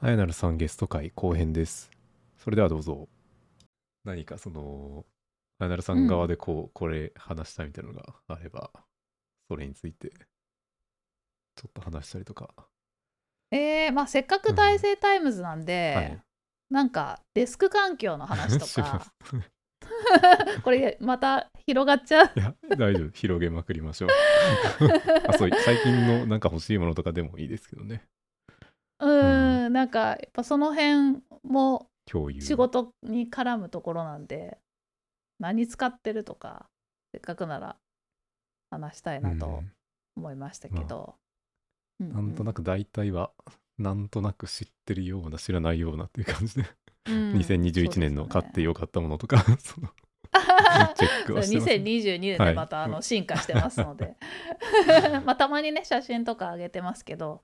あやなるさんゲスト回後編です。それではどうぞ。何かその、あやなるさん側でこう、これ話したいみたいなのがあれば、それについて、ちょっと話したりとか。えー、まあせっかく大成タイムズなんで、はい。なんかデスク環境の話とか す これまた広がっちゃういや、大丈夫。広げまくりましょう。あ、そう、最近のなんか欲しいものとかでもいいですけどね。うーん。なんかやっぱその辺も共有。仕事に絡むところなんで何使ってるとかせっかくなら話したいなとうん。思いましたけど、うんなんとなく大体は、なんとなく知ってるような、知らないようなっていう感じで、うん。2021年の買ってよよかったものとか、そのチェックはしてます、2022年はい。でまたあの進化してますので。まあたまにね写真とか上げてますけど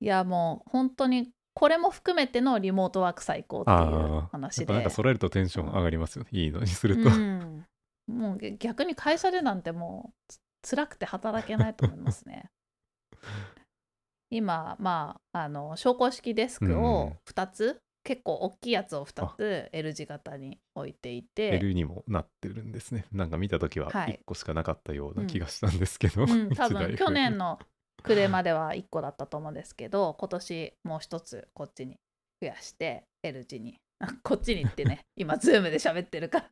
いやもう本当にこれも含めてのリモートワーク最高っていう話で。なんか揃えるとテンション上がりますよね。いいのにすると。うん、もう逆に会社でなんてもうつ辛くて働けないと思いますね。今まああの昇降式デスクうん。を2つ、結構大きいやつを2つ L 字型に置いていて、L にもなってるんですね。なんか見たときははい。1個しかなかったような気がしたんですけど、うん、多分 去年の暮れまでは1個だったと思うんですけど今年もう一つこっちに増やして L 字に。あこっちにってね 今ズームで喋ってるから。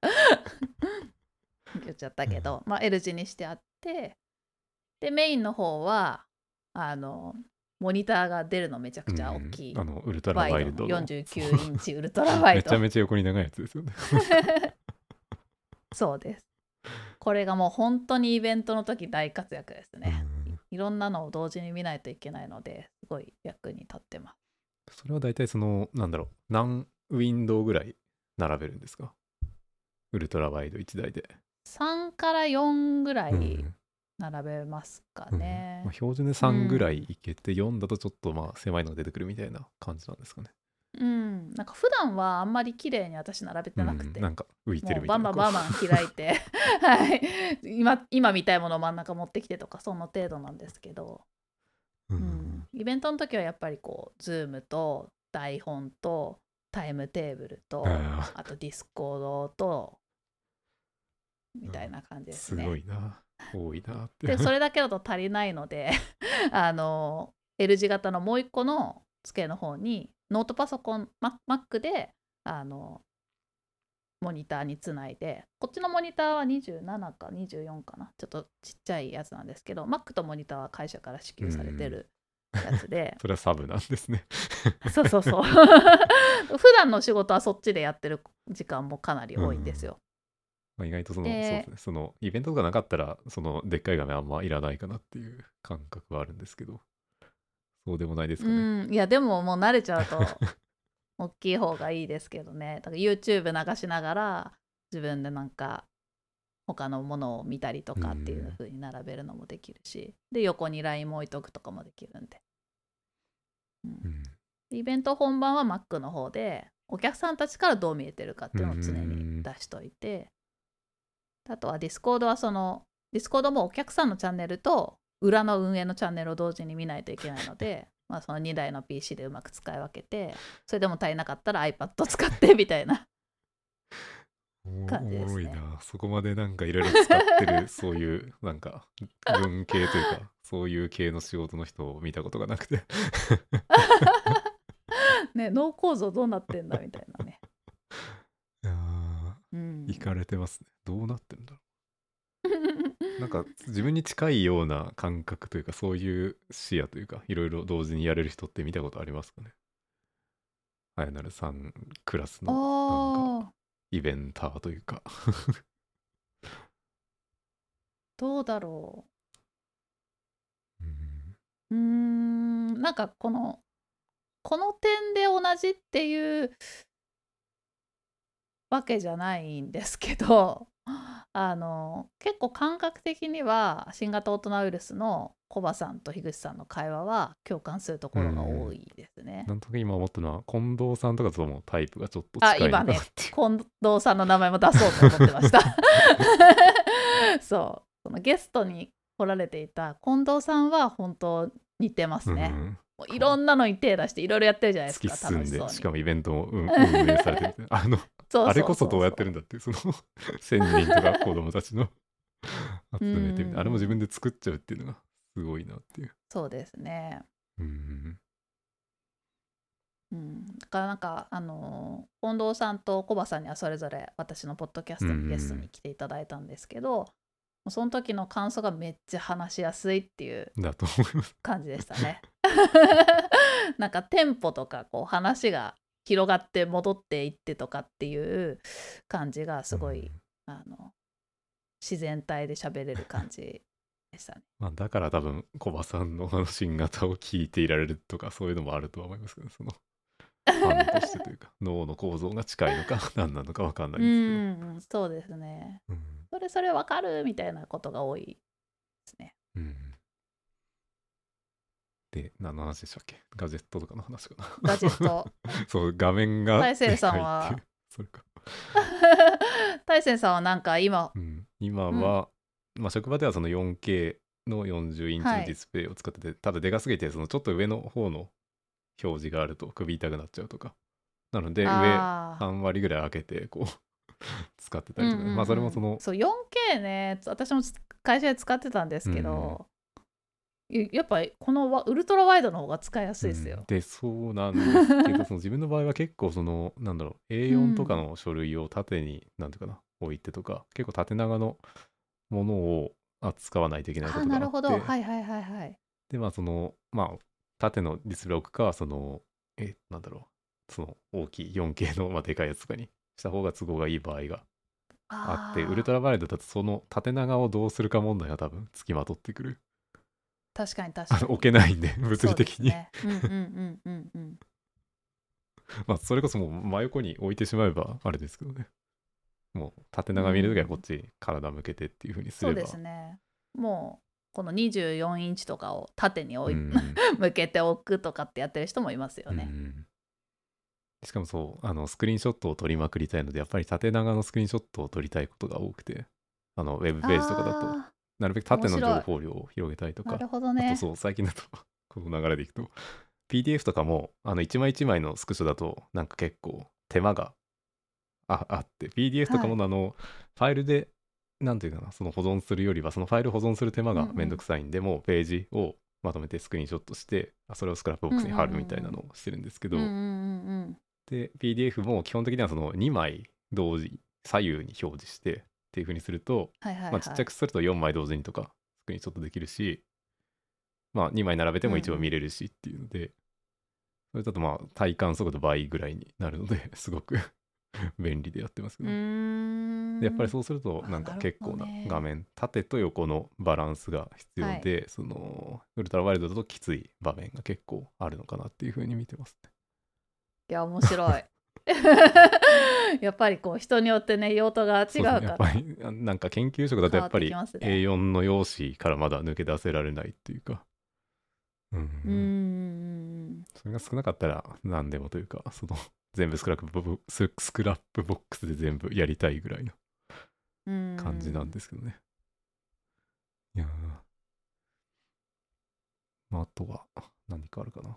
言っちゃったけど、まあ、L 字にしてあってでメインの方はあのモニターが出るのめちゃくちゃ大きい、うんあのウルトラワイドの。ド。の49インチウルトラワイめちゃドめちゃ横に長いやつですよね。そうです。これがもう本当にイベントの時大活躍ですね、うんいろんなのを同時に見ないといけないのですごい役に立ってます。それは大体その、なんだろう、何ウィンドウぐらい並べるんですか？ウルトラワイド1台で。3から4ぐらうんい並べますかうんねまあ、。標準で3ぐらいいけて、4だとちょっとまあ狭いのが出てくるみたいな感じなんですかね。うん、なんか普段はあんまり綺麗に私並べてなくて、うんなんか浮いてるみたいな。バンバンバン開いて、はい、今今見たいものを真ん中持ってきてとかその程度なんですけど、ううん。ん、イベントの時はやっぱりこう Zoom と台本とタイムテーブルとああと Discord とみたいな感じーですね。すごいな。多いなって。でそれだけだと足りないので あの L 字型のもう一個の机の方にノートパソコン Mac であのモニターにつないでこっちのモニターは27か24かな。ちょっとちっちゃいやつなんですけど Mac とモニターは会社から支給されてるやつで、それはサブなんですね。そうそうそう。普段の仕事はそっちでやってる時間もかなり多いんですよ、まあ、意外とその、でそうですね。そのイベントとかなかったら、そのでっかい画面あんまいらないかなっていう感覚はあるんですけど、そうでもないですかね。うん、いやでももう慣れちゃうと 大きい方がいいですけどね。だから YouTube 流しながら自分でなんか他のものを見たりとかっていう風に並べるのもできるし、で横に LINE も置いとくとかもできるんで、うん。うん。イベント本番は Mac の方でお客さんたちからどう見えてるかっていうのを常うんに出しといて。あとは Discord はその Discord もお客さんのチャンネルと裏の運営のチャンネルを同時に見ないといけないので まあその2台の PC でうまく使い分けてそれでも足りなかったら iPad 使って みたいなお感じですねおもろいな。そこまでなんかいろいろ使ってる、そういう、なんか、文系というか、そういう系の仕事の人を見たことがなくて。ね脳構造どうなってんだみたいなね、いやいかれてますね。どうなってるんだろう。なんか、自分に近いような感覚というか、そういう視野というか、いろいろ同時にやれる人って見たことありますかね？あやなるさんクラスの、なんか、イベンターというか。どうだろうんうんなんかこのこの点で同じっていうわけじゃないんですけどあの結構感覚的には新型オトナウイルスのコバさんと樋口さんの会話は共感するところが多いですね。なんとなく今思ったのは、近藤さんとかともタイプがちょっとあ近いのか今ね。近藤さんの名前も出そうと思ってました。そうそのゲストに来られていた近藤さんは本当似てますね。うんもういろんなのに手出していろいろやってるじゃないです突きか進んで楽しかもイベントも運運営されてる。あのあれこそどうやってるんだってその1000人とか子供たちの 集めてみうん。てあれも自分で作っちゃうっていうのがすごいなっていう。そうですね。うん。うん、だからなんかあのー近藤さんとコバさんにはそれぞれ私のポッドキャストにゲストに来ていただいたんですけど、その時の感想がめっちゃ話しやすいっていう。感じでしたね。なんかテンポとかこう話が広がって戻っていってとかっていう感じがすごい、あの自然体で喋れる感じでしたね。まあ、だから多分コバさんのあの新型を聞いていられるとかそういうのもあるとは思いますけどそのファンとしてというか 脳の構造が近いのか何なのか分かんなういですけど。んそうですね。うんそれそれわかるみたいなことが多いですね。うんで何の話でしたっけ？ガジェットとかの話かな。ガジェット。そう画面が大勢さんは。それか、大勢さんはなんか今、うん、今は、まあ、職場ではその 4K の40インチのディスプレイを使ってて、ただでかすぎてそのちょっと上の方の表示があると首痛くなっちゃうとか。なので上あー。3割ぐらい開けてこう 使ってたりとか、うんうんうん。まあそれもそのそう 4K ね私も会社で使ってたんですけど、ややっぱりこのワウルトラワイドの方が使いやすいですよ。うん。でそうなんですけど その自分の場合は結構そのなんだろう A4 とかの書類を縦に、なんていうかな置いてとか結構縦長のものを扱わないといけないこあとがあって。なるほど。はいはいはいはい。でまあそのまあ縦のディスプレイを置くかそのえなんだろうその大きい 4K の、まあ、でかいやつとかにした方が都合がいい場合があってウルトララバイドだとその縦長をどうするか問題が多分つきまとってくる確かに確かに。置けないんで 物理的に、そうですね、うんうんうんうんうん。まあそれこそもう真横に置いてしまえばあれですけどね。もう縦長見るときはこっちに体向けてっていうふうにすそうればですね。もうこの24インチとかを縦に置い、うん。向けておくとかってやってる人もいますよね。うんしかもそうあのスクリーンショットを撮りまくりたいのでやっぱり縦長のスクリーンショットを撮りたいことが多くてあのウェブページとかだと。あなるべく縦の情報量を広げたいとーなかるほどねあと。そう最近だと この流れでいくと PDF とかもあの一枚一枚のスクショだとなんか結構手間がああって PDF とかもあの、ファイルでなんていうかなその保存するよりはそのファイル保存する手間がうんうんめんどくさいんで、もうページをまとめてスクリーンショットしてあそれを Scrapbox に貼るみたいなのをしてるんですけど、うんうんうんうん。で PDF も基本的にはその2枚同時左右に表示してっていう風にすると、はいはいはい。まあ、ちっちゃくすると4枚同時にとかスクリーンショットできるし、まあ、2枚並べても一応見れるしっていうので、それだとまあ体感速度倍ぐらいになるのですごく 便利でやってますけうど、ーん。でやっぱりそうするとあなんか結構な画面縦と横のバランスが必要で、そのウルトラワイルドだときつい場面が結構あるのかなっていう風に見てますね。いや面白い。やっぱりこう人によってね用途が違うから。ね。やっぱりあなんか研究職だとやっぱり変わってきますね。A4 の用紙からまだ抜け出せられないっていうか、うんうーん。それが少なかったら何でもというかその全部スクラップススクラップボックスで全部やりたいぐらいのうん感じなんですけどね。いやー。まあ、あとは何かあるかな。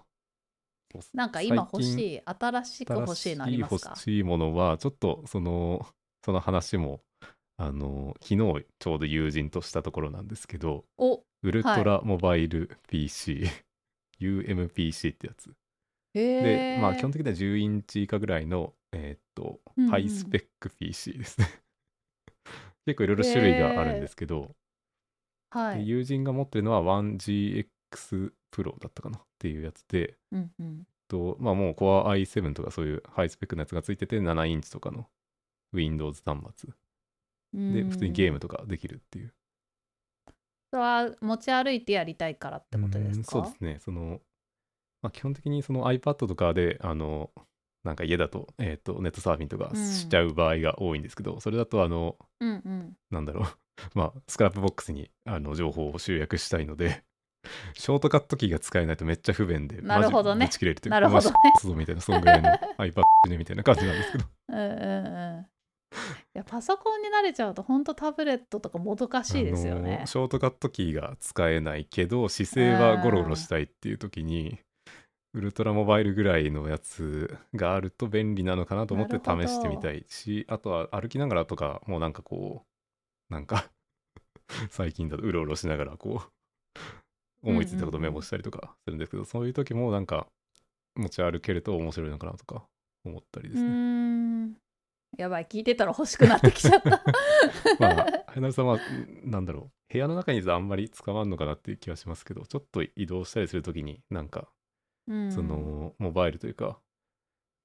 なんか今欲し最新しく欲しいのありますか？欲しいものはちょっとその その話もあの昨日ちょうど友人としたところなんですけどおウルトラモバイル PC、UMPC ってやつ。へでえまあ基本的には10インチ以下ぐらいのえーっと、うんうん。ハイスペック PC ですね。結構いろいろ種類があるんですけど、はい。で友人が持ってるのは 1GX Pro だったかなっていうやつで。うんうん。とまあもう Core i7 とかそういうハイスペックのやつがついてて7インチとかの Windows 端末。で普通にゲームとかできるっていう。それは持ち歩いてやりたいからってことですか？うんそうですね。その、まあ、基本的にその iPad とかであのなんか家だと,、えー、とネットサーフィンとかしちゃう場合が多いんですけど、それだとあのうんうん。なんだろう。まあ Scrapbox にあの情報を集約したいのでショートカットキーが使えないとめっちゃ不便でなるほどね。ち切れるというなるほどね。そうみたいなそんぐらいの iPad ねみたいな感じなんですけど。うんうんうん。いやパソコンに慣れちゃうと本当タブレットとかもどかしいですよあねのショートカットキーが使えないけど姿勢はゴロゴロしたいっていう時にウルトラモバイルぐらいのやつがあると便利なのかなと思って試してみたいしあとは歩きながらとかもうなんかこうなんか最近だとうろうろしながらこう思いついたことメモしたりとかするんですけど、そういう時もなんか持ち歩けると面白いのかなとか思ったりでうすね。やばい聞いてたら欲しくなってきちゃった。まあ、はなさんは、んなんだろう、部屋の中にいるとあんまり捕まんのかなっていう気はしますけど、ちょっと移動したりするときに、なんか、うん。その、モバイルというか、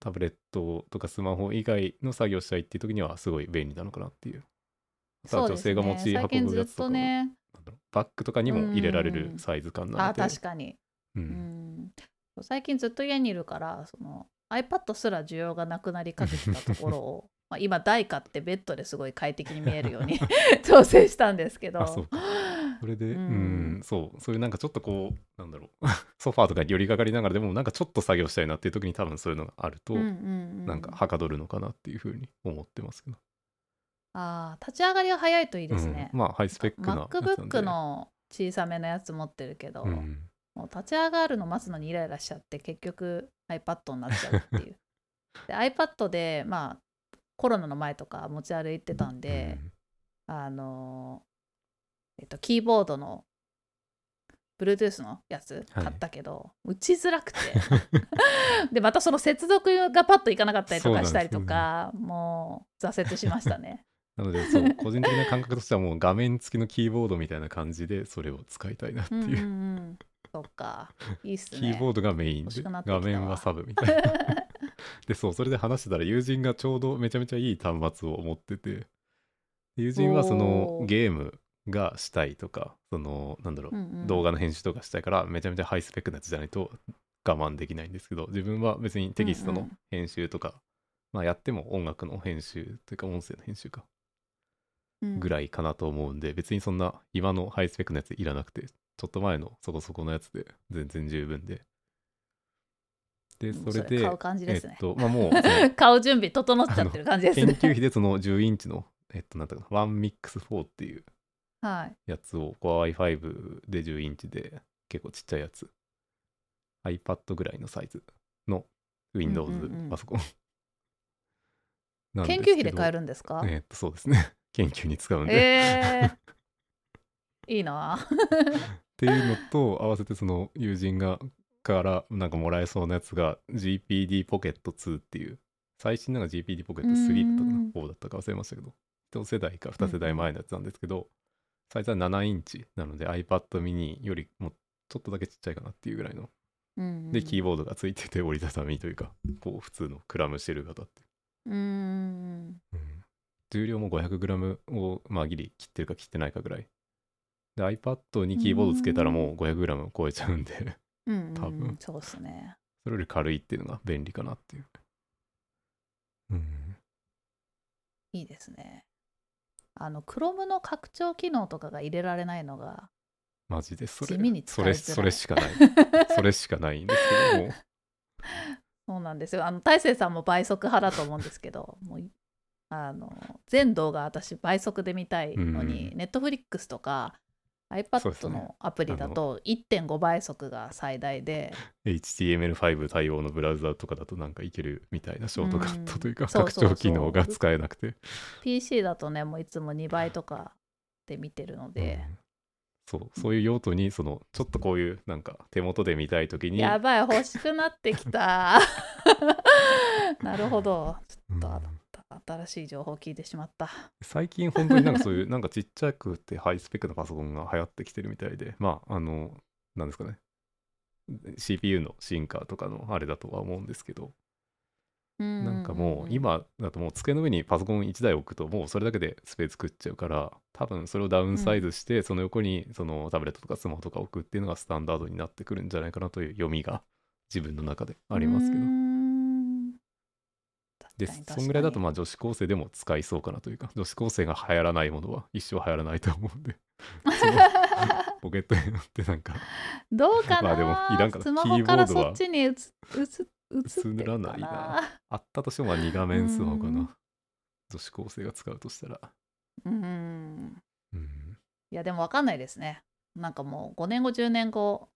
タブレットとかスマホ以外の作業したいっていうときには、すごい便利なのかなっていう。女性が持ち運ぶやつとかねバッグとかにも入れられるうんサイズ感なあので、確かに、う、うん。ん、最近ずっと家にいるからその iPad すら需要がなくなりかけてたところを まあ今台買ってベッドですごい快適に見えるように 調整したんですけど。あそれで、ううんん、そう、そういうなんかちょっとこう、なんだろう、ソファーとかに寄りかかりながらでも、なんかちょっと作業したいなっていう時に多分そういうのがあると、うんうんうん。なんかはかどるのかなっていうふうに思ってますけど。あー立ち上がりが早いといいですね。う、ん。まあ、ハイスペックな。MacBook の小さめのやつ持ってるけど、うん、もう立ち上がるの待つのにイライラしちゃって結局 iPad になっちゃうっていう。で iPad でまあコロナの前とか持ち歩いてたんで、あのえっとキーボードの Bluetooth のやつはい。買ったけど、打ちづらくて。でまたその接続がパッといかなかったりとかしたりとかもう挫折しましたねなので、そう、個人的な感覚としてはもう画面付きのキーボードみたいな感じで、それを使いたいなってう。んうんいう。うん。そっか。いいっすね。キーボードがメインで、画面はサブみたいな。で、そう、それで話してたら、友人がちょうどめちゃめちゃいい端末を持ってて、友人はそのゲームがしたいとか、その、なんだろう、うんうん。動画の編集とかしたいから、めちゃめちゃハイスペックなやつじゃないと我慢できないんですけど、自分は別にテキストのうんうん。編集とか、まあやっても音楽の編集というか音声の編集かぐいらいかなと思うんで、別にそんな今のハイスペックのやついらなくて、ちょっと前のそこそこのやつで全然十分で。で、うんそれで、買う感じですね。えっと、まあもう、買う準備整っちゃってる感じです研ね。究費でその10インチの、えっと、なんだかな、ワンミックス4っていうはい。やつを Core i5 で10インチで結構ちっちゃいやつ。iPad ぐらいのサイズの Windows うんうんうん。パソコン、研究費で買えるんですか？えっとそうですね研究に使うんで、えー、いいな。っていうのと合わせてその友人がからなんかもらえそうなやつが GPD ポケット2っていう最新なのが GPD ポケット3だったかなうん4だったか忘れましたけど1世代か2世代前のやつなんですけど、サイズは7インチなので iPad mini よりもちょっとだけちっちゃいかなっていうぐらいのうんでキーボードがついてて折りたたみというかこう普通のクラムシェル型っていうん。うん重量も 500g をまあギリ切ってるか切ってないかぐらい。で iPad にキーボードつけたらもう 500g 超えちゃうんで。うんうん多分。そうですね。それより軽いっていうのが便利かなっていう。うん。いいですね。あの Chrome の拡張機能とかが入れられないのがマジでそれ。地味に使それそれしかない。それしかないんですけども。そうなんですよ。あの大勢さんも倍速派だと思うんですけどもういあの全動画私倍速で見たいのに、うん。Netflix とかそうで iPad すね。のアプリだと1.5倍速が最大で HTML5 対応のブラウザとかだとなんかいけるみたいなショートカットというか拡張機能が使えなくて。PC だとねもういつも2倍とかで見てるので、うん。そうそういう用途にそのちょっとこういうなんか手元で見たい時にやばい欲しくなってきた。なるほど。ちょっと、うん新しい情報を聞いてしまった。最近本当になんかそういう なんかちっちゃくてハイスペックなパソコンが流行ってきてるみたいでまああのなんですかね。CPU の進化とかのあれだとは思うんですけど。ななんかもう今だともう机の上にパソコン1台置くともうそれだけでスペース食っちゃうから多分それをダウンサイズしてその横にそのタブレットとかスマホとか置くっていうのがスタンダードになってくるんじゃないかなという読みが自分の中でありますけどでそんぐらいだとまあ女子高生でも使いそうかなというか 女子高生が流行らないものは一生流行らないと思うんで。ポケットに乗ってなんか。どうかな、まあでもいらんかな。スマホからそっちに映らないな。なあったとしてもまあ2画面スマホかうん。な女子高生が使うとしたら。うん。うん。いやでも分かんないですね。なんかもう5年後10年後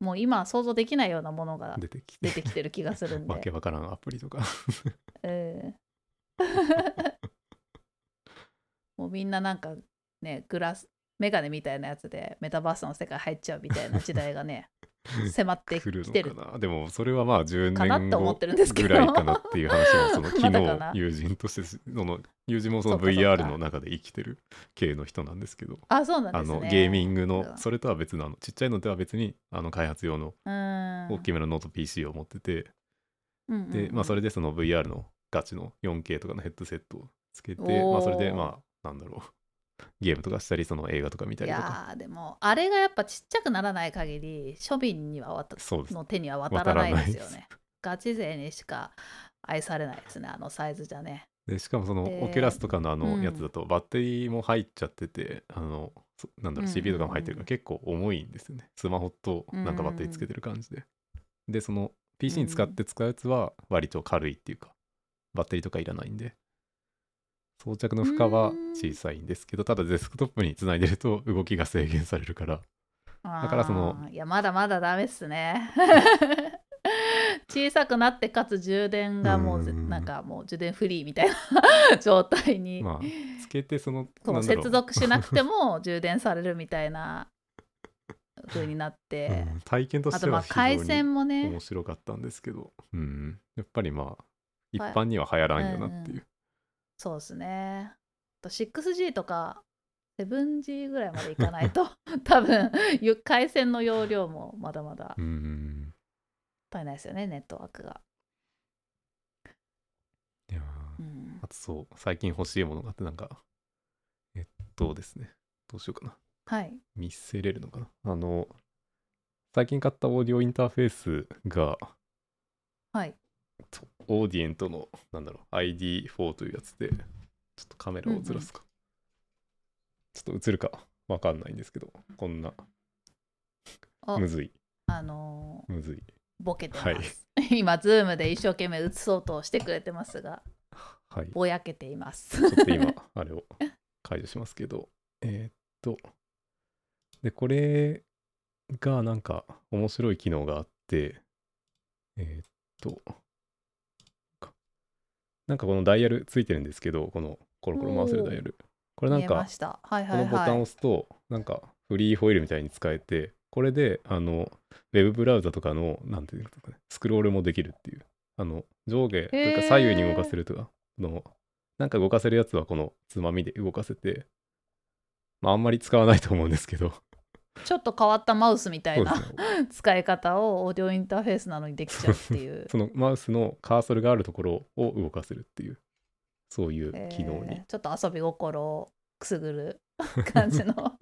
もう今想像できないようなものが出てきて。る気がするんわけで。わからんアプリとか。う ん もうみんななんかねグラスメガネみたいなやつでメタバースの世界入っちゃうみたいな時代がね迫ってきてるのかな。でもそれはまあ10かなって思っ年後ぐらいかなっていう話もその昨日友人としてその友人もその VR の中で生きてる系の人なんですけど。あそうなんあですね。のゲーミングうのわそれとは別のちっちゃいのとは別にあの開発用のうん。大きめのノート PC を持ってて。うんうんうん。でまあそれでその VR のガチの 4K とかのヘッドセットをつけてまあそれでまあなんだろうゲームとかしたりその映画とか見たりとか。やーでもあれがやっぱちっちゃくならない限り庶民にはわたそうです。の手には渡らないですよ渡らないねガチ勢にしか愛されないですねあのサイズじゃね。でしかもそのでオキュラスとかのあうんのやつだとバッテリーも入っちゃってて、あのそなんだろう CPU とかも入ってるから結構重いんですよね。スマホとなんかバッテリーつけてる感じで、でその PC に使って使うやつは割と軽いっていうかバッテリーとかいらないんで装着の負荷は小さいんですけどただデスクトップにつないでると動きが制限されるから。だからそのいやまだまだダメっすね。小さくなってかつ充電がもうなんかもう充電フリーみたいな 状態に、まあつけてその接続しなくても 充電されるみたいな風になって、うん体験としては非回線もね。面白かったんですけど、うん、やっぱりまあ一般には流行らんよなっていう、そうですね。あと 6G とか 7G ぐらいまでいかないと 多分ゆ回線の容量もまだまだうん足りないですよねネットワークが、いやーうん。あとそう最近欲しいものがあってなんかえっとですねどうしようかな。はい。見せれるのかな。あの最近買ったオーディオインターフェースがはい。とオーディエントのなんだろう ID4 というやつでちょっとカメラをずらすか、ちょっと映るかわかんないんですけどこんなあむずい。あのむずい。ーボケてます、はい。今ズームで一生懸命映そうとしてくれてますがはい。ぼやけています。ちょっと今、あれを解除しますけど、えーっと、で、これがなんか面白い機能があって、えーっと、かなんかこのダイヤルついてるんですけど、このコロコロ回せるダイヤル。これなんかはいこはいはいのボタンを押すと、なんかフリーホイールみたいに使えて、これで、あの、ウェブブラウザとかの、なんていうのかね、スクロールもできるっていう。あの、上下というか左右に動かせるとか、あの、なんか動かせるやつはこのつまみで動かせて、まああんまり使わないと思うんですけど、ちょっと変わったマウスみたいなね。使い方をオーディオインターフェースなのにできちゃうっていう そのマウスのカーソルがあるところを動かせるっていう、そういう機能に。えーちょっと遊び心をくすぐる感じの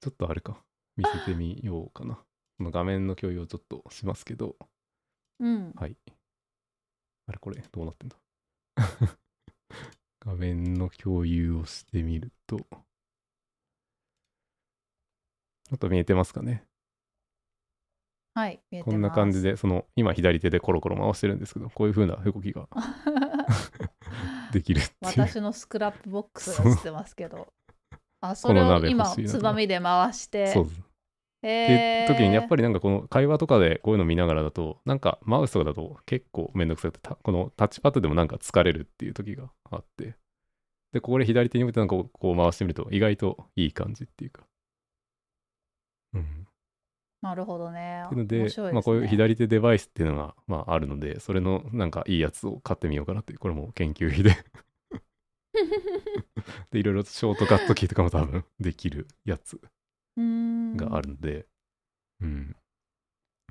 ちょっとあれか、見せてみようかな。この画面の共有をちょっとしますけど、うんはい。あれこれ、どうなってんだ？画面の共有をしてみると、あと見えてますかね。はい見えてます。こんな感じで、その、今左手でコロコロ回してるんですけど、こういう風な動きが できるっていう。私の Scrapbox が映ってますけど。あそれを今つまみで回して。そうです。って時にやっぱりなんかこの会話とかでこういうの見ながらだとなんかマウスとかだと結構めんどくさくてたこのタッチパッドでもなんか疲れるっていう時があって。でここで左手に向いてなんかこう回してみると意外といい感じっていうかうん。なるほどね。っていうのでね。まあこういう左手デバイスっていうのがまああるのでそれのなんかいいやつを買ってみようかなっていうこれも研究費で。でいろいろショートカットキーとかも多分できるやつがあるので、うん。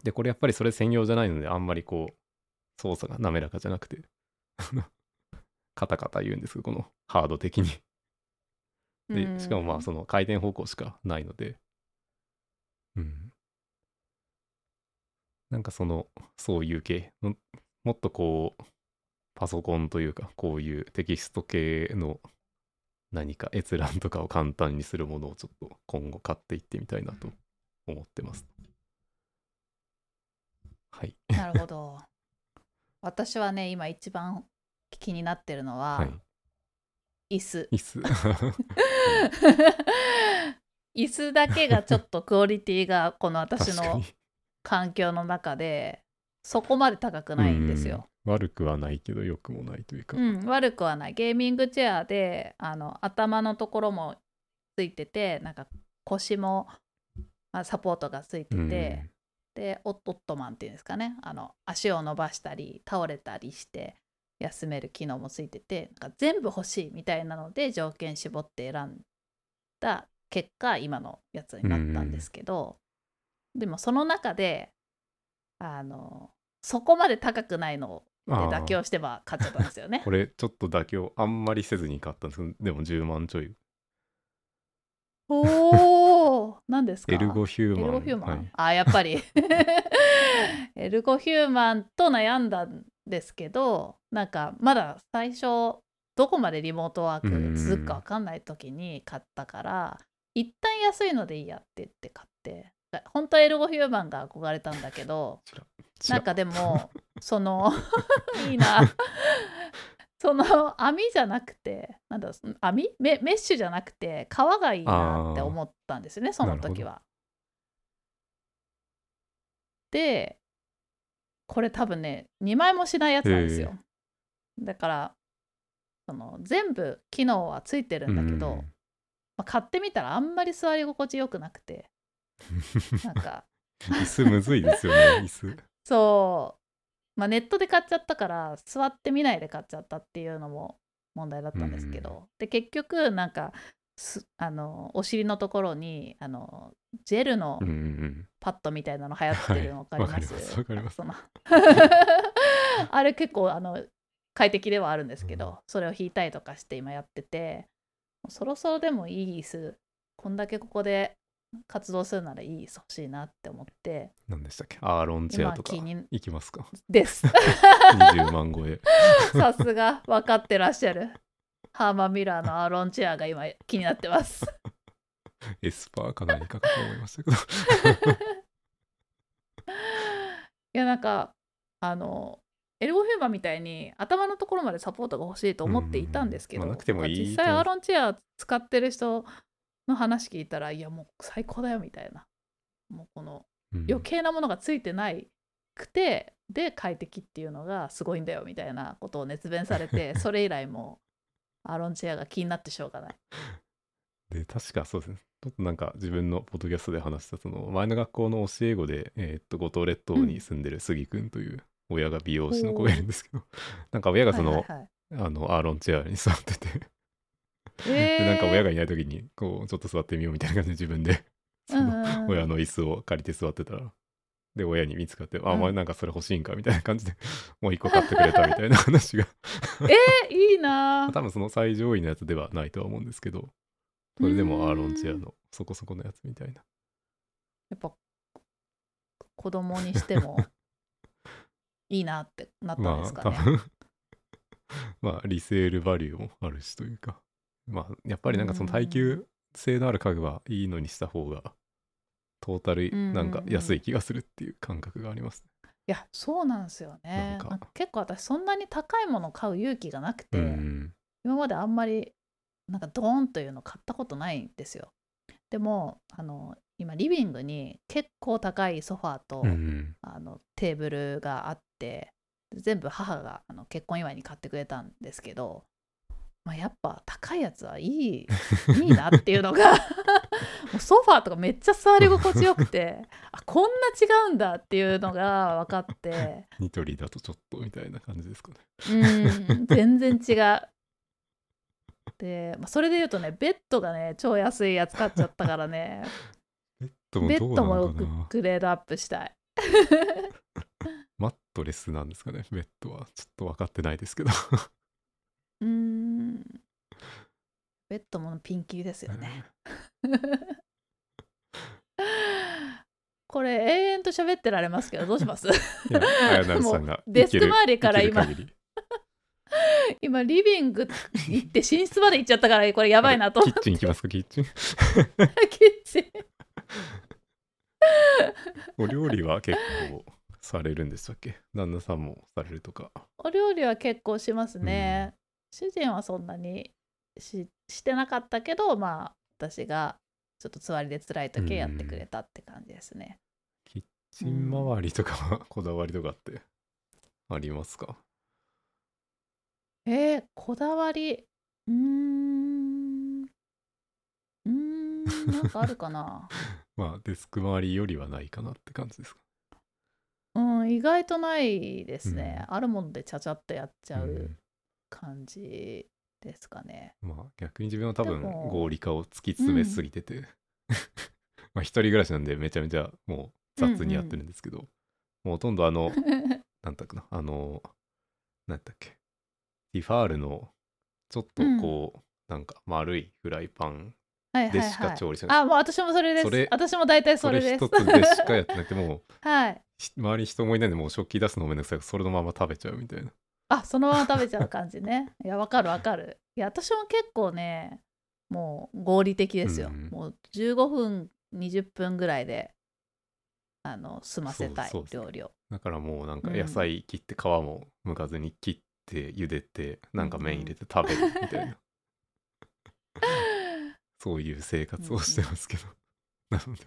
で、これやっぱりそれ専用じゃないので、あんまりこう、操作が滑らかじゃなくて、カタカタ言うんですけど、このハード的に。で、しかもまあ、その回転方向しかないので、うん。なんかその、そういう系の、もっとこう、パソコンというか、こういうテキスト系の何か閲覧とかを簡単にするものをちょっと今後買っていってみたいなと思ってます。はい。なるほど 私はね今一番気になってるのは、はい。椅子椅子。椅子だけがちょっとクオリティがこの私の。環境の中でそこまで高くないんですよ。うん。悪くはないけど良くもないというか、うん、悪くはない。ゲーミングチェアであの頭のところもついててなんか腰もあサポートがついてて、うん。でオッオットマンっていうんですかね。あの足を伸ばしたり倒れたりして休める機能もついててなんか全部欲しいみたいなので条件絞って選んだ結果今のやつになったんですけど、でもその中であのそこまで高くないので妥協してば買っちゃったんですよね。こ。れちょっと妥協あんまりせずに買ったんですけどでも10万ちょい。おお何ですか？エルゴヒューマン。エルゴヒューマン、はい。あやっぱり。エルゴヒューマンと悩んだんですけどなんかまだ最初どこまでリモートワーク続くか分かんない時に買ったから一旦安いのでいいやって言って買って。本当はエルゴヒューマンが憧れたんだけどなんかでもその いいな。その網じゃなくてなんだ網？メメッシュじゃなくて革がいいなって思ったんですよねその時は。でこれ多分ね2枚もしないやつなんですよ。だからその全部機能はついてるんだけど、うんまあ、買ってみたらあんまり座り心地よくなくて。なんか。椅子むずいですよね 椅子。そう、まあ、ネットで買っちゃったから座ってみないで買っちゃったっていうのも問題だったんですけど、うんで結局なんかすあのお尻のところにあのジェルのうんうんパッドみたいなの流行ってるの分かります、はい。わかります あれ結構あの快適ではあるんですけど、それを引いたりとかして今やっててそろそろでもいい椅子こんだけここで活動するならいい椅子欲しいなって思って。何でしたっけ？アーロンチェアとか今気に行きますか？です。20万超え。さすが分かってらっしゃる。ハーマンミラーのアーロンチェアが今気になってます。エスパーか何かかと思いましたけど。いやなんかあのエルゴフィーマンみたいに頭のところまでサポートが欲しいと思っていたんですけど、うんまあいい。実際アーロンチェア使ってる人の話聞いたらいやもう最高だよみたいな。もうこのうん。余計なものがついてないくてで快適っていうのがすごいんだよみたいなことを熱弁されて それ以来もうアーロンチェアが気になってしょうがない。で確かそうですね。ちょっとなんか自分のポッドキャストで話したその前の学校の教え子で、えーっと五島列島に住んでる杉くんという親が美容師の子がいるんですけど、なんか親がその,、はいはいはい。あのアーロンチェアに座ってて、え でなんか親ががいない時にこうちょっと座ってみようみたいな感じで自分でその親の椅子を借りて座ってたらで親に見つかって「あお前なんかそれ欲しいんか」みたいな感じで もう一個買ってくれたみたいな話が。えいいな多分その最上位のやつではないとは思うんですけどそれでもアーロンチェアのそこそこのやつみたいな。やっぱ子供にしてもいいなってなったんまあですかね。多分。まあリセールバリューもあるしというか。まあやっぱりなんかその耐久性のある家具はいいのにした方がトータルなんか安い気がするっていう感覚がありますいやそうなんですよね。結構私そんなに高いもの買う勇気がなくて、ねうん。今まであんまりなんかドーンというの買ったことないんですよ。でもあの今リビングに結構高いソファーと、うん。あのテーブルがあって全部母があの結婚祝いに買ってくれたんですけど、まあ、やっぱ高いやつはいい いいなっていうのが もうソファーとかめっちゃ座り心地よくてあこんな違うんだっていうのが分かって ニトリだとちょっとみたいな感じですかねうん全然違う。で、まあ、それで言うとねベッドがね超安いやつ買っちゃったからねベッドもベッドもグレードアップしたい。マットレスなんですかねベッドは。ちょっと分かってないですけど。うーん。ベッドもピンキリですよね。これ永遠と喋ってられますけどどうします？いやあやなるさんがデスク周りから今。今リビング行って寝室まで行っちゃったからこれやばいなと。思ってキッチン行きますかキッチン？キッチン。お料理は結構されるんでしたっけ？旦那さんもされるとか。お料理は結構しますね、主人はそんなにししてなかったけどまあ私がちょっとつわりで辛い時はやってくれたって感じですね、キッチン周りとかはこだわりとかってありますか？えー、こだわり。うーん。うーんなんかあるかな。まあデスク周りよりはないかなって感じですか？うん意外とないですね、うあるものでちゃちゃっとやっちゃううん。感じですかね、まあ逆に自分は多分合理化を突き詰めすぎてて、まあ一人暮らしなんでめちゃめちゃもう雑にやってるんですけど、もうほとんどあの なんだっけな。あのなんだっけ。ティファールのちょっとこう、なんか丸いフライパンでしかはい。調理しない、あもう私もそれです。それ私も大体そそれれです。一つでしかやってなくてもう はい。ひ周りに人もいないんでもう食器出すのもめんどくさいそれのまま食べちゃうみたいな。あそのまま食べちゃう感じね。いやわかるわかる。いや私も結構ねもう合理的ですよ、うんもう15分20分ぐらいであの済ませたいそうそうそう料理を。だからもうなんかうん。野菜切って皮も剥かずに切って茹でてなんか麺入れて食べるみたいな そういう生活をしてますけど。なので。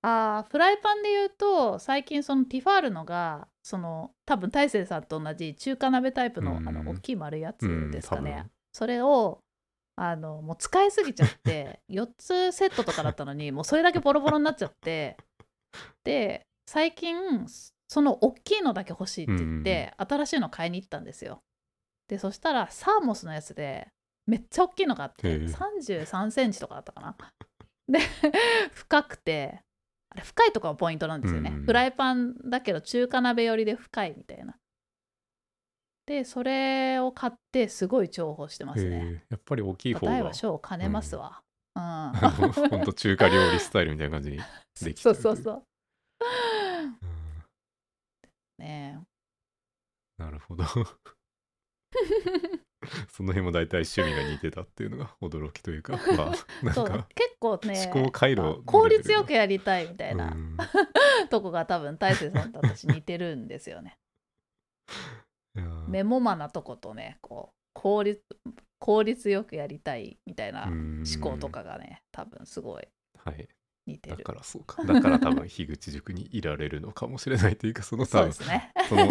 あーフライパンで言うと最近そのティファールのがその多分大勢さんと同じ中華鍋タイプの,、うんあの大きい丸いやつうんですかね、多分。それをあのもう使いすぎちゃって 4つセットとかだったのにもうそれだけボロボロになっちゃってで最近その大きいのだけ欲しいって言って、新しいの買いに行ったんですよ。でそしたらサーモスのやつでめっちゃ大きいのがあってへえ。3 3センチとかだったかな。で 深くてあれ深いとこがポイントなんですよね、うん。フライパンだけど中華鍋寄りで深いみたいな。でそれを買ってすごい重宝してますね。やっぱり大きい方が。大は小を兼ねますわ。うん、ほん。と中華料理スタイルみたいな感じに できちそゃうそうそうう。ん。ねなるほど その辺も大体趣味が似てたっていうのが驚きというか まあなんそうか結構ね思考回路あ効率よくやりたいみたいな、うん。とこが多分大勢さんと私似てるんですよね。メモマなとことねこう効率効率よくやりたいみたいなうん 思考とかがね多分すごい。はい似てる。だからそうか。だから多分樋口塾にいられるのかもしれないというかその そう多分ですね。その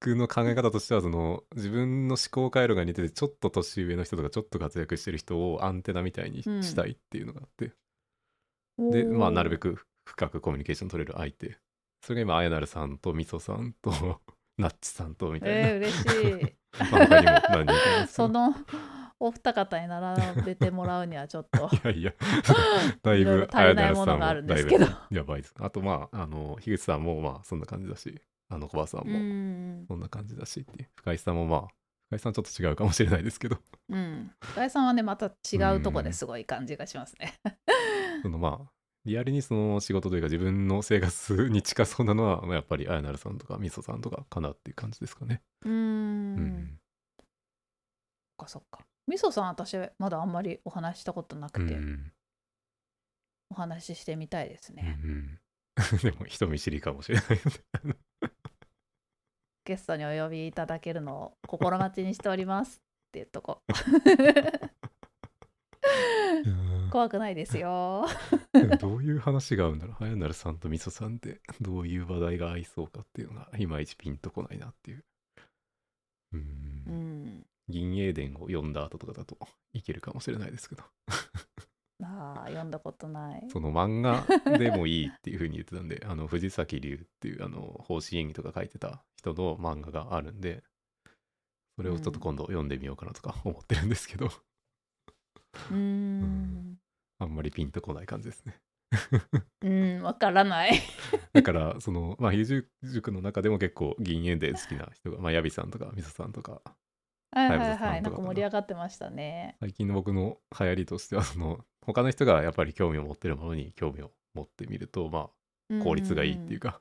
僕の考え方としてはその自分の思考回路が似ててちょっと年上の人とかちょっと活躍してる人をアンテナみたいにしたいっていうのがあって、でまあなるべくく深くコミュニケーション取れる相手。それが今あやなるさんとみそさんと ナッチさんとみたいな、えー、嬉しい。まあ他にも何人かそのお二方に並べてもらうにはちょっと。いやいや。だいぶ足りないものがあるんですけど。あやばいです。あとまああの樋口さんもまあそんな感じだしあの小葉さんうもんそんな感じだしっていう。深井さんもまあ深井さんちょっと違うかもしれないですけど。うん。深井さんはねまた違うとこですごい感じがしますね。そのまあリアルにその仕事というか自分の生活に近そうなのはまあやっぱりあやなるさんとかみそさんとかかなっていう感じですかね。うーん。うん。そっかそっかみそさん私まだあんまりお話ししたことなうくて、ん。お話ししてみたいですうんね、うん。でも人見知りかもしれないゲストにお呼びいただけるのを心待ちにしておりますっていうとこ 怖くないですよ。どういう話が合うんだろう。はやなるさんとみそさんって。どういう話題が合いそうかっていうのがいまいちピンとこないなっていう。う。うんん銀英伝を読んだ後とかだといけるかもしれないですけど、あー読んだことない。その漫画でもいいっていうふうに言ってたんで、あの藤崎龍っていうあの方針演技とか書いてた人の漫画があるんで、それをちょっと今度読んでみようかなとか 思ってるんですけど、うーん。あんまりピンとこない感じですね。うんわからない。だから、その、まあ、比叡塾の中でも結構銀英伝好きな人が、まあ、ヤビさんとかみそさんとか、はいはいはい。な。んか盛り上がってましたね。最近の僕の流行りとしては、その、他の人がやっぱり興味を持ってるものに興味を持ってみると、まあ、効率がいいっていうか、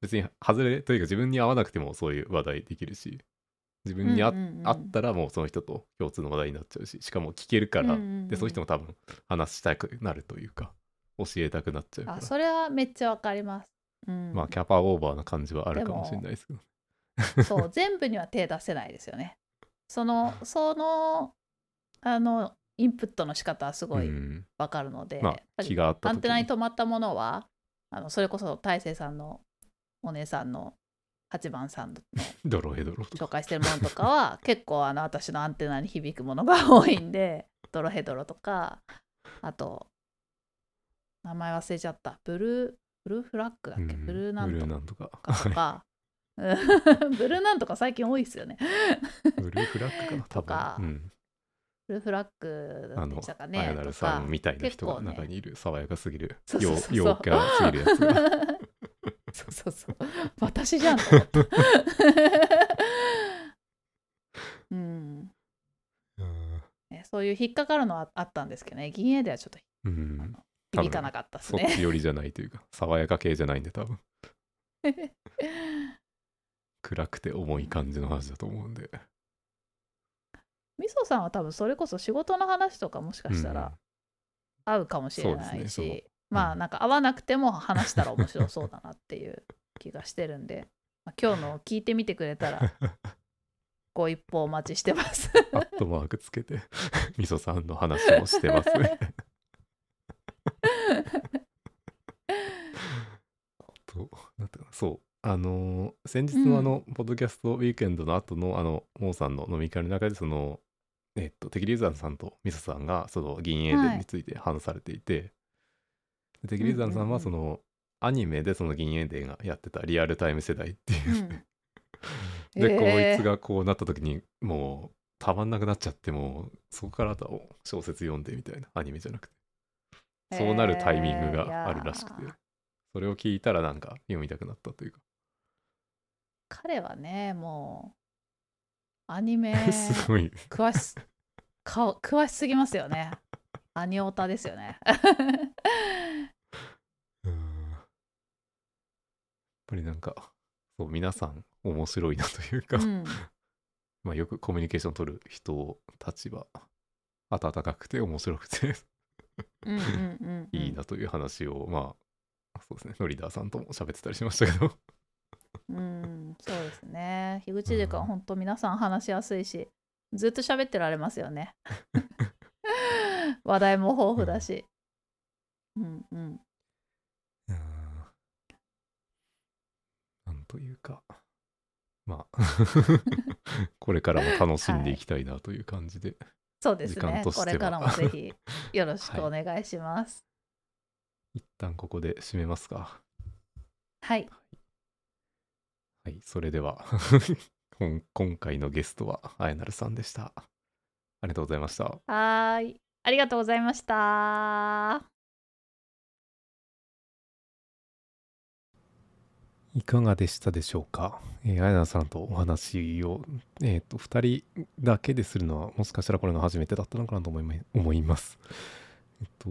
別に外れというか自分に合わなくてもそういう話題できるし、自分にあ,、ったらもうその人と共通の話題になっちゃうし、しかも聞けるから、で、その人も多分話したくなるというか、教えたくなっちゃうから。あ、それはめっちゃわかります、うん、まあ、キャパオーバーな感じはあるかもしれないですけど。そう全部には手出せないですよねそのそのあのインプットの仕方はすごいうん。わかるので、まあ気があった時アンテナに止まったものはあのそれこそ大勢さんのお姉さんの8番さんの ドロヘドロと。紹介してるものとかは結構あの私のアンテナに響くものが多いんで ドロヘドロとかあと名前忘れちゃった。ブルーブルーフラッグだっけ、うん。ブルーなんとか。かとか。うん ブルーなんとか最近多いですよね。ブルーフラッグかな多分、うん、ブルーフラッグあのでしたかねとなるさかんみたいな人が中にいる爽やかすぎるそうそうそう。そう陽陽キャすぎるやつが。そうそうそう。私じゃんと思った。うん。そういう引っかかるのはあったんですけどね。銀英ではちょっとうん。響かなかったです そっねち寄りじゃないというか爽やか系じゃないんで多分暗くて重い感じの話だと思うんで。みそさんは多分それこそ仕事の話とかもしかしたうんら合うかもしれないそうですねうまあうん。なんか合わなくても話したら面白そうだなっていう気がしてるんで、まあ、今日のを聞いてみてくれたら ご一報お待ちしてます。アットマークつけて みそさんの話もしてます。ねそうあのー先日のあの、ポッドキャストウィークエンドの後のあのモーさんの飲み会の中でそのえっとテキリーザンさんとミソさんがその銀英伝について話されていて、でテキリーザンさんはその、アニメでその銀英伝がやってたリアルタイム世代っていう、うん。で、へー。こいつがこうなった時にもうたまんなくなっちゃってもうそこからあとは小説読んでみたいなアニメじゃなくて。そうなるタイミングがあるらしくて、へーいやそれを聞いたらなんか読みたくなったというか、彼はねもうアニメ すごい詳しか詳しすぎますよね。アニオタですよね。うん。やっぱりなんかそう皆さん面白いなというか、うん。まあよくコミュニケーション取る人たちは温かくて面白くて。うんうんうんうん。いいなという話を、まあそうですね。ノリダーさんとも喋ってたりしましたけどうん、そうですね。樋口塾は本当皆さん話しやすいし、ずっと喋ってられますよね。話題も豊富だし。うんうん。うんなんというかまあ これからも楽しんでいきたいなという感じで、そうですね。これからもぜひよろしくお願いします。一旦ここで締めますかはい。はいそれでは 今今回のゲストはあやなるさんでしたありがとうございましたはーい。ありがとうございました。いかがでしたでしょうか、えー、あやなさんとお話を、えー、と2人だけでするのはもしかしたらこれが初めてだったのかなと思いま思います。えっと、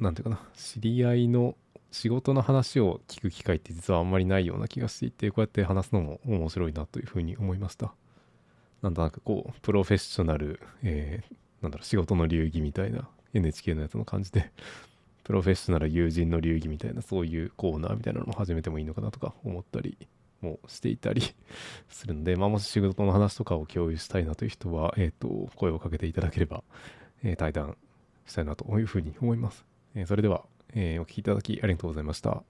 なんていうかな、知り合いの仕事の話を聞く機会って実はあんまりないような気がしていて、こうやって話すのも面白いなというふうに思いました。なんとなくこう、プロフェッショナル、えーなんだろう、仕事の流儀みたいな NHK のやつの感じで、プロフェッショナル友人の流儀みたいなそういうコーナーみたいなのも始めてもいいのかなとか思ったりもしていたりするので、まあ、もし仕事の話とかを共有したいなという人は、えっ、と、声をかけていただければ、えー対談したいなというふうに思います。えーそれでは、えーお聴きいただきありがとうございました。